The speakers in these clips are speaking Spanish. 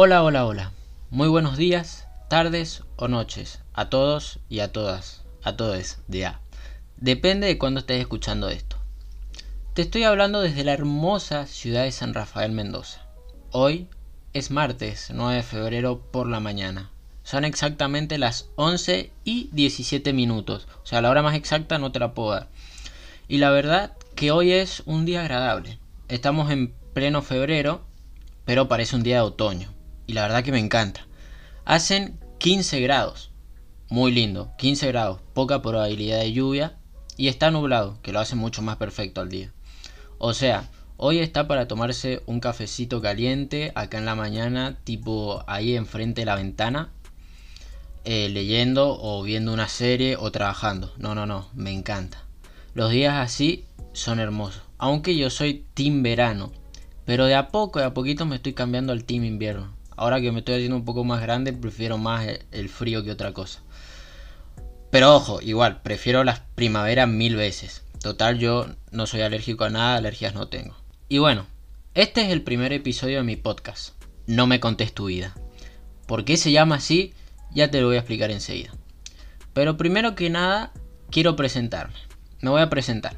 Hola, hola, hola. Muy buenos días, tardes o noches a todos y a todas, a todos de A. Depende de cuándo estés escuchando esto. Te estoy hablando desde la hermosa ciudad de San Rafael Mendoza. Hoy es martes 9 de febrero por la mañana. Son exactamente las 11 y 17 minutos. O sea, la hora más exacta no te la puedo dar. Y la verdad que hoy es un día agradable. Estamos en pleno febrero, pero parece un día de otoño y la verdad que me encanta. Hacen 15 grados, muy lindo, 15 grados, poca probabilidad de lluvia y está nublado, que lo hace mucho más perfecto al día. O sea, hoy está para tomarse un cafecito caliente acá en la mañana, tipo ahí enfrente de la ventana, eh, leyendo o viendo una serie o trabajando. No, no, no, me encanta. Los días así son hermosos. Aunque yo soy team verano, pero de a poco, de a poquito me estoy cambiando al team invierno. Ahora que me estoy haciendo un poco más grande, prefiero más el frío que otra cosa. Pero ojo, igual, prefiero las primaveras mil veces. Total, yo no soy alérgico a nada, alergias no tengo. Y bueno, este es el primer episodio de mi podcast. No me contés tu vida. ¿Por qué se llama así? Ya te lo voy a explicar enseguida. Pero primero que nada, quiero presentarme. Me voy a presentar.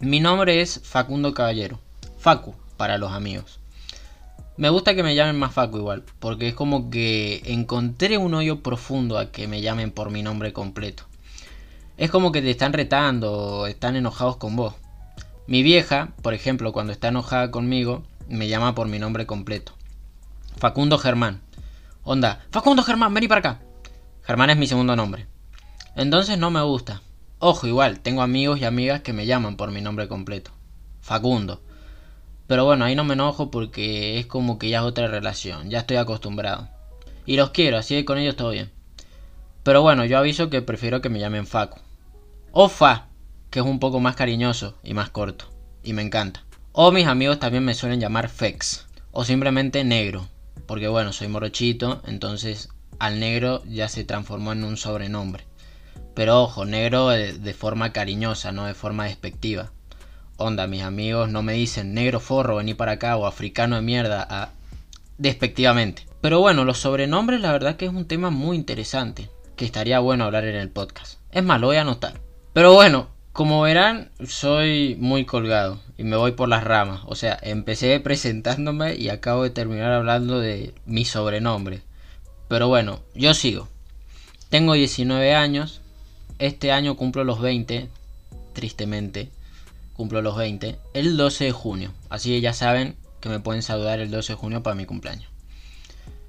Mi nombre es Facundo Caballero. Facu, para los amigos. Me gusta que me llamen más Facu igual, porque es como que encontré un hoyo profundo a que me llamen por mi nombre completo. Es como que te están retando están enojados con vos. Mi vieja, por ejemplo, cuando está enojada conmigo, me llama por mi nombre completo. Facundo Germán. Onda, Facundo Germán, vení para acá. Germán es mi segundo nombre. Entonces no me gusta. Ojo, igual, tengo amigos y amigas que me llaman por mi nombre completo. Facundo. Pero bueno, ahí no me enojo porque es como que ya es otra relación, ya estoy acostumbrado. Y los quiero, así que con ellos todo bien. Pero bueno, yo aviso que prefiero que me llamen Facu. O Fa, que es un poco más cariñoso y más corto. Y me encanta. O mis amigos también me suelen llamar Fex. O simplemente negro. Porque bueno, soy morochito, entonces al negro ya se transformó en un sobrenombre. Pero ojo, negro de forma cariñosa, no de forma despectiva. Onda, mis amigos no me dicen negro forro, vení para acá o africano de mierda, a... despectivamente. Pero bueno, los sobrenombres la verdad que es un tema muy interesante, que estaría bueno hablar en el podcast. Es más, lo voy a anotar. Pero bueno, como verán, soy muy colgado y me voy por las ramas. O sea, empecé presentándome y acabo de terminar hablando de mi sobrenombre. Pero bueno, yo sigo. Tengo 19 años. Este año cumplo los 20, tristemente cumplo los 20, el 12 de junio. Así que ya saben que me pueden saludar el 12 de junio para mi cumpleaños.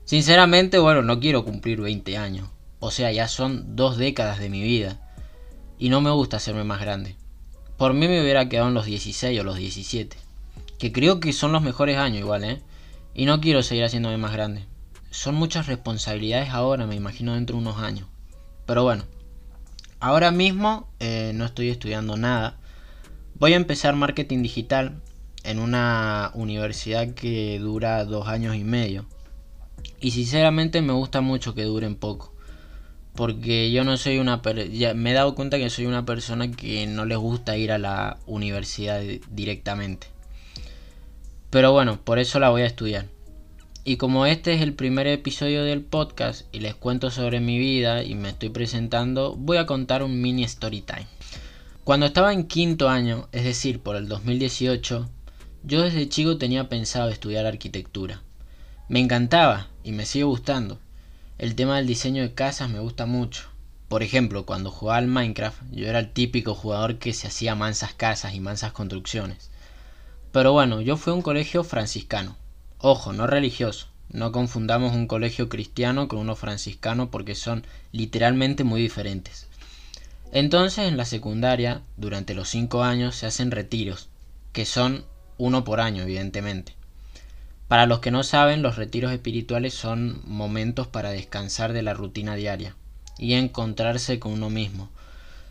Sinceramente, bueno, no quiero cumplir 20 años. O sea, ya son dos décadas de mi vida. Y no me gusta hacerme más grande. Por mí me hubiera quedado en los 16 o los 17. Que creo que son los mejores años igual, ¿eh? Y no quiero seguir haciéndome más grande. Son muchas responsabilidades ahora, me imagino dentro de unos años. Pero bueno, ahora mismo eh, no estoy estudiando nada. Voy a empezar marketing digital en una universidad que dura dos años y medio. Y sinceramente me gusta mucho que duren poco. Porque yo no soy una... me he dado cuenta que soy una persona que no les gusta ir a la universidad directamente. Pero bueno, por eso la voy a estudiar. Y como este es el primer episodio del podcast y les cuento sobre mi vida y me estoy presentando, voy a contar un mini story time. Cuando estaba en quinto año, es decir, por el 2018, yo desde chico tenía pensado estudiar arquitectura. Me encantaba y me sigue gustando. El tema del diseño de casas me gusta mucho. Por ejemplo, cuando jugaba al Minecraft, yo era el típico jugador que se hacía mansas casas y mansas construcciones. Pero bueno, yo fui a un colegio franciscano. Ojo, no religioso. No confundamos un colegio cristiano con uno franciscano porque son literalmente muy diferentes. Entonces en la secundaria, durante los 5 años, se hacen retiros, que son uno por año, evidentemente. Para los que no saben, los retiros espirituales son momentos para descansar de la rutina diaria y encontrarse con uno mismo.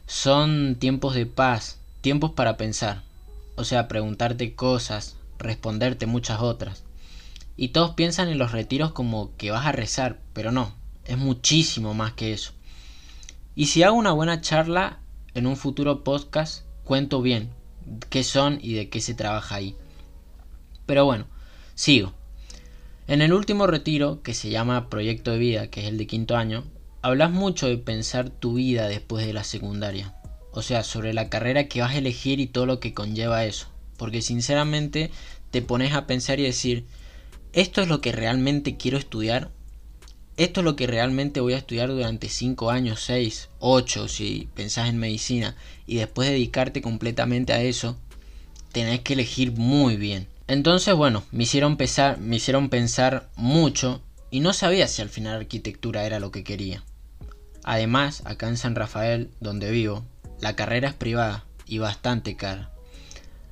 Son tiempos de paz, tiempos para pensar, o sea, preguntarte cosas, responderte muchas otras. Y todos piensan en los retiros como que vas a rezar, pero no, es muchísimo más que eso. Y si hago una buena charla en un futuro podcast, cuento bien qué son y de qué se trabaja ahí. Pero bueno, sigo. En el último retiro, que se llama Proyecto de Vida, que es el de quinto año, hablas mucho de pensar tu vida después de la secundaria. O sea, sobre la carrera que vas a elegir y todo lo que conlleva eso. Porque sinceramente te pones a pensar y decir, ¿esto es lo que realmente quiero estudiar? ¿Esto es lo que realmente voy a estudiar durante 5 años, 6, 8 si pensás en medicina? Y después dedicarte completamente a eso, tenés que elegir muy bien. Entonces, bueno, me hicieron, pensar, me hicieron pensar mucho y no sabía si al final arquitectura era lo que quería. Además, acá en San Rafael, donde vivo, la carrera es privada y bastante cara.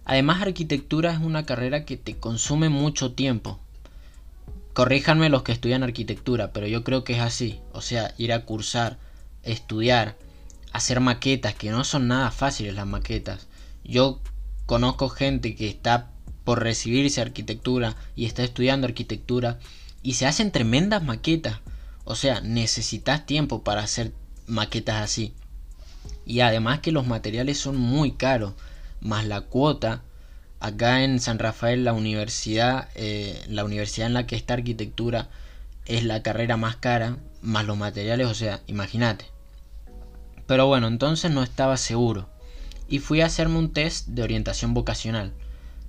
Además, arquitectura es una carrera que te consume mucho tiempo. Corríjanme los que estudian arquitectura, pero yo creo que es así. O sea, ir a cursar, estudiar, hacer maquetas, que no son nada fáciles las maquetas. Yo conozco gente que está por recibirse arquitectura y está estudiando arquitectura y se hacen tremendas maquetas. O sea, necesitas tiempo para hacer maquetas así. Y además que los materiales son muy caros, más la cuota. Acá en San Rafael la universidad, eh, la universidad en la que está arquitectura es la carrera más cara, más los materiales, o sea, imagínate. Pero bueno, entonces no estaba seguro. Y fui a hacerme un test de orientación vocacional,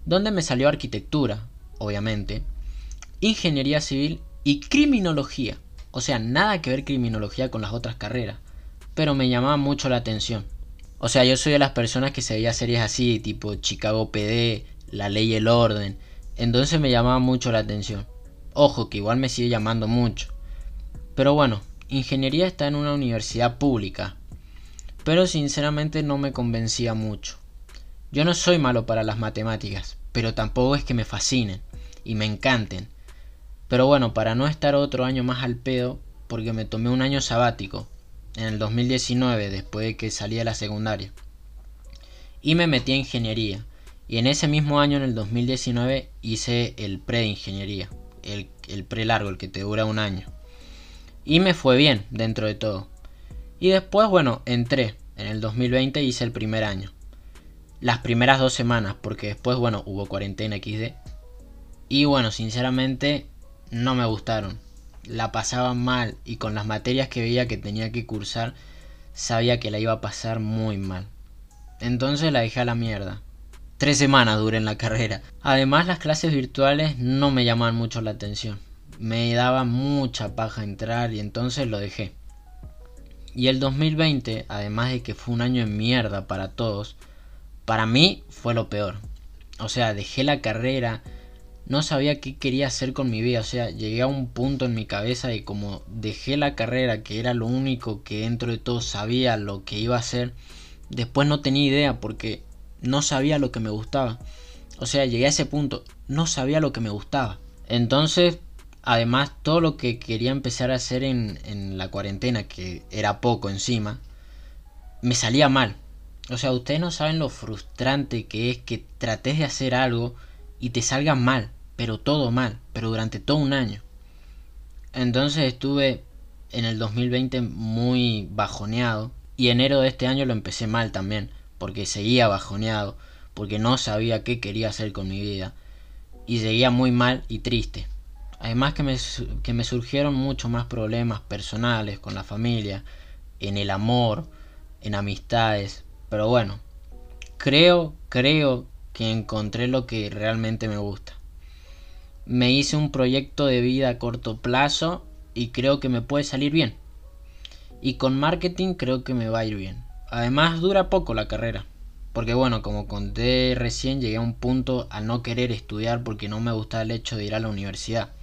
donde me salió arquitectura, obviamente, ingeniería civil y criminología. O sea, nada que ver criminología con las otras carreras. Pero me llamaba mucho la atención. O sea, yo soy de las personas que se veía series así, tipo Chicago PD, La Ley y el Orden. Entonces me llamaba mucho la atención. Ojo, que igual me sigue llamando mucho. Pero bueno, ingeniería está en una universidad pública. Pero sinceramente no me convencía mucho. Yo no soy malo para las matemáticas, pero tampoco es que me fascinen y me encanten. Pero bueno, para no estar otro año más al pedo, porque me tomé un año sabático, en el 2019, después de que salí de la secundaria. Y me metí a ingeniería. Y en ese mismo año, en el 2019, hice el pre-ingeniería. El, el pre-largo, el que te dura un año. Y me fue bien, dentro de todo. Y después, bueno, entré. En el 2020 hice el primer año las primeras dos semanas, porque después, bueno, hubo cuarentena XD. Y bueno, sinceramente no me gustaron. La pasaba mal y con las materias que veía que tenía que cursar, sabía que la iba a pasar muy mal. Entonces la dejé a la mierda. Tres semanas duré en la carrera. Además las clases virtuales no me llamaban mucho la atención. Me daba mucha paja entrar y entonces lo dejé. Y el 2020, además de que fue un año de mierda para todos, para mí fue lo peor. O sea, dejé la carrera, no sabía qué quería hacer con mi vida. O sea, llegué a un punto en mi cabeza y como dejé la carrera, que era lo único que dentro de todo sabía lo que iba a hacer, después no tenía idea porque no sabía lo que me gustaba. O sea, llegué a ese punto, no sabía lo que me gustaba. Entonces, además, todo lo que quería empezar a hacer en, en la cuarentena, que era poco encima, me salía mal. O sea, ustedes no saben lo frustrante que es que trates de hacer algo y te salga mal, pero todo mal, pero durante todo un año. Entonces estuve en el 2020 muy bajoneado y enero de este año lo empecé mal también, porque seguía bajoneado, porque no sabía qué quería hacer con mi vida y seguía muy mal y triste. Además que me, que me surgieron muchos más problemas personales con la familia, en el amor, en amistades, pero bueno, creo, creo que encontré lo que realmente me gusta. Me hice un proyecto de vida a corto plazo y creo que me puede salir bien. Y con marketing creo que me va a ir bien. Además dura poco la carrera. Porque bueno, como conté recién, llegué a un punto a no querer estudiar porque no me gustaba el hecho de ir a la universidad.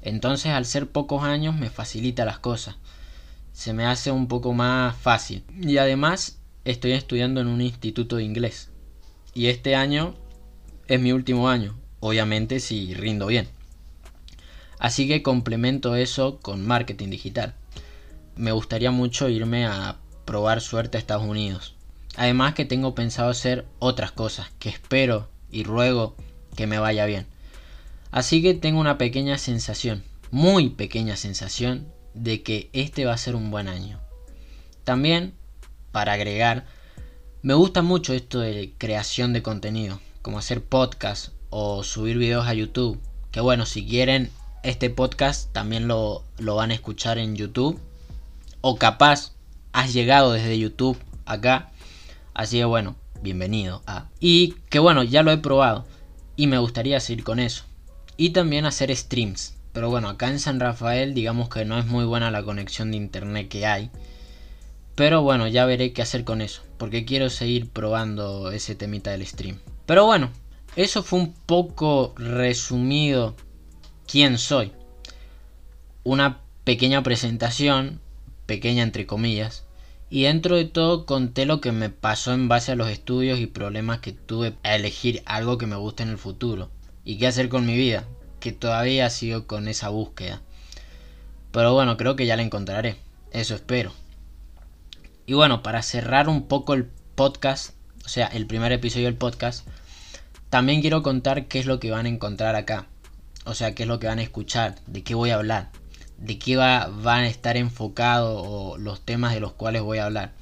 Entonces al ser pocos años me facilita las cosas. Se me hace un poco más fácil. Y además estoy estudiando en un instituto de inglés. Y este año es mi último año, obviamente si rindo bien. Así que complemento eso con marketing digital. Me gustaría mucho irme a probar suerte a Estados Unidos. Además que tengo pensado hacer otras cosas que espero y ruego que me vaya bien. Así que tengo una pequeña sensación, muy pequeña sensación, de que este va a ser un buen año. También para agregar, me gusta mucho esto de creación de contenido, como hacer podcast o subir videos a YouTube, Que bueno, si quieren este podcast también lo, lo van a escuchar en YouTube. O capaz has llegado desde YouTube acá. Así que bueno, bienvenido a... Y que bueno, ya lo he probado. Y me gustaría seguir con eso. Y también hacer streams. Pero bueno, acá en San Rafael digamos que no es muy buena la conexión de internet que hay. Pero bueno, ya veré qué hacer con eso. Porque quiero seguir probando ese temita del stream. Pero bueno, eso fue un poco resumido quién soy. Una pequeña presentación, pequeña entre comillas, y dentro de todo conté lo que me pasó en base a los estudios y problemas que tuve a elegir algo que me guste en el futuro y qué hacer con mi vida, que todavía sigo con esa búsqueda. Pero bueno, creo que ya la encontraré, eso espero. Y bueno, para cerrar un poco el podcast, o sea, el primer episodio del podcast, también quiero contar qué es lo que van a encontrar acá. O sea, qué es lo que van a escuchar, de qué voy a hablar, de qué va, van a estar enfocados o los temas de los cuales voy a hablar.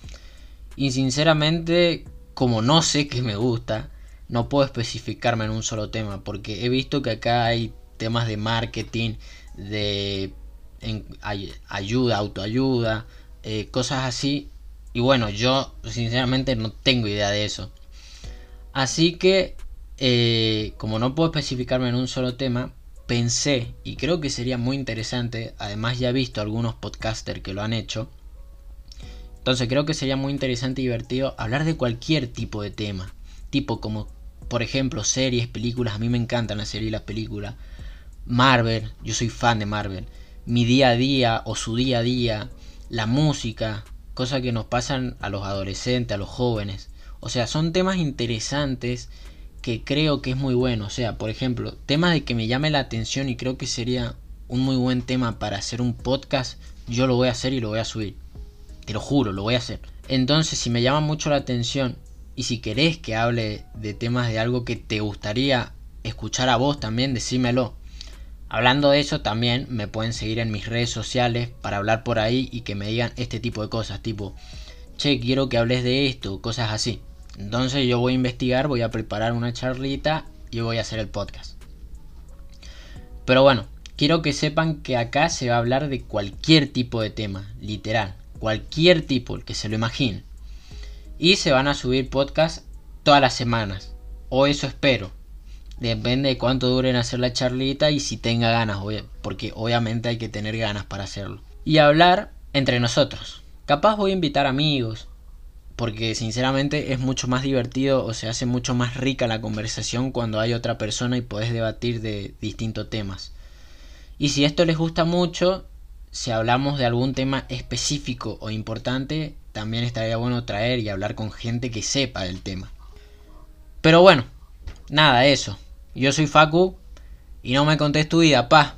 Y sinceramente, como no sé qué me gusta, no puedo especificarme en un solo tema, porque he visto que acá hay temas de marketing, de ayuda, autoayuda, eh, cosas así. Y bueno, yo sinceramente no tengo idea de eso. Así que eh, como no puedo especificarme en un solo tema, pensé, y creo que sería muy interesante, además ya he visto algunos podcasters que lo han hecho, entonces creo que sería muy interesante y divertido hablar de cualquier tipo de tema, tipo como por ejemplo series, películas, a mí me encantan las series y las películas, Marvel, yo soy fan de Marvel, mi día a día o su día a día, la música, cosas que nos pasan a los adolescentes, a los jóvenes, o sea, son temas interesantes que creo que es muy bueno. O sea, por ejemplo, temas de que me llame la atención y creo que sería un muy buen tema para hacer un podcast, yo lo voy a hacer y lo voy a subir. Te lo juro, lo voy a hacer. Entonces, si me llama mucho la atención y si querés que hable de temas de algo que te gustaría escuchar a vos también, decímelo. Hablando de eso, también me pueden seguir en mis redes sociales para hablar por ahí y que me digan este tipo de cosas, tipo, che, quiero que hables de esto, cosas así. Entonces yo voy a investigar, voy a preparar una charlita y voy a hacer el podcast. Pero bueno, quiero que sepan que acá se va a hablar de cualquier tipo de tema, literal, cualquier tipo, el que se lo imagine. Y se van a subir podcasts todas las semanas, o eso espero. Depende de cuánto duren hacer la charlita y si tenga ganas, porque obviamente hay que tener ganas para hacerlo. Y hablar entre nosotros. Capaz voy a invitar amigos, porque sinceramente es mucho más divertido o se hace mucho más rica la conversación cuando hay otra persona y podés debatir de distintos temas. Y si esto les gusta mucho, si hablamos de algún tema específico o importante, también estaría bueno traer y hablar con gente que sepa del tema. Pero bueno, nada, eso. Yo soy Facu y no me contés tu vida, pa.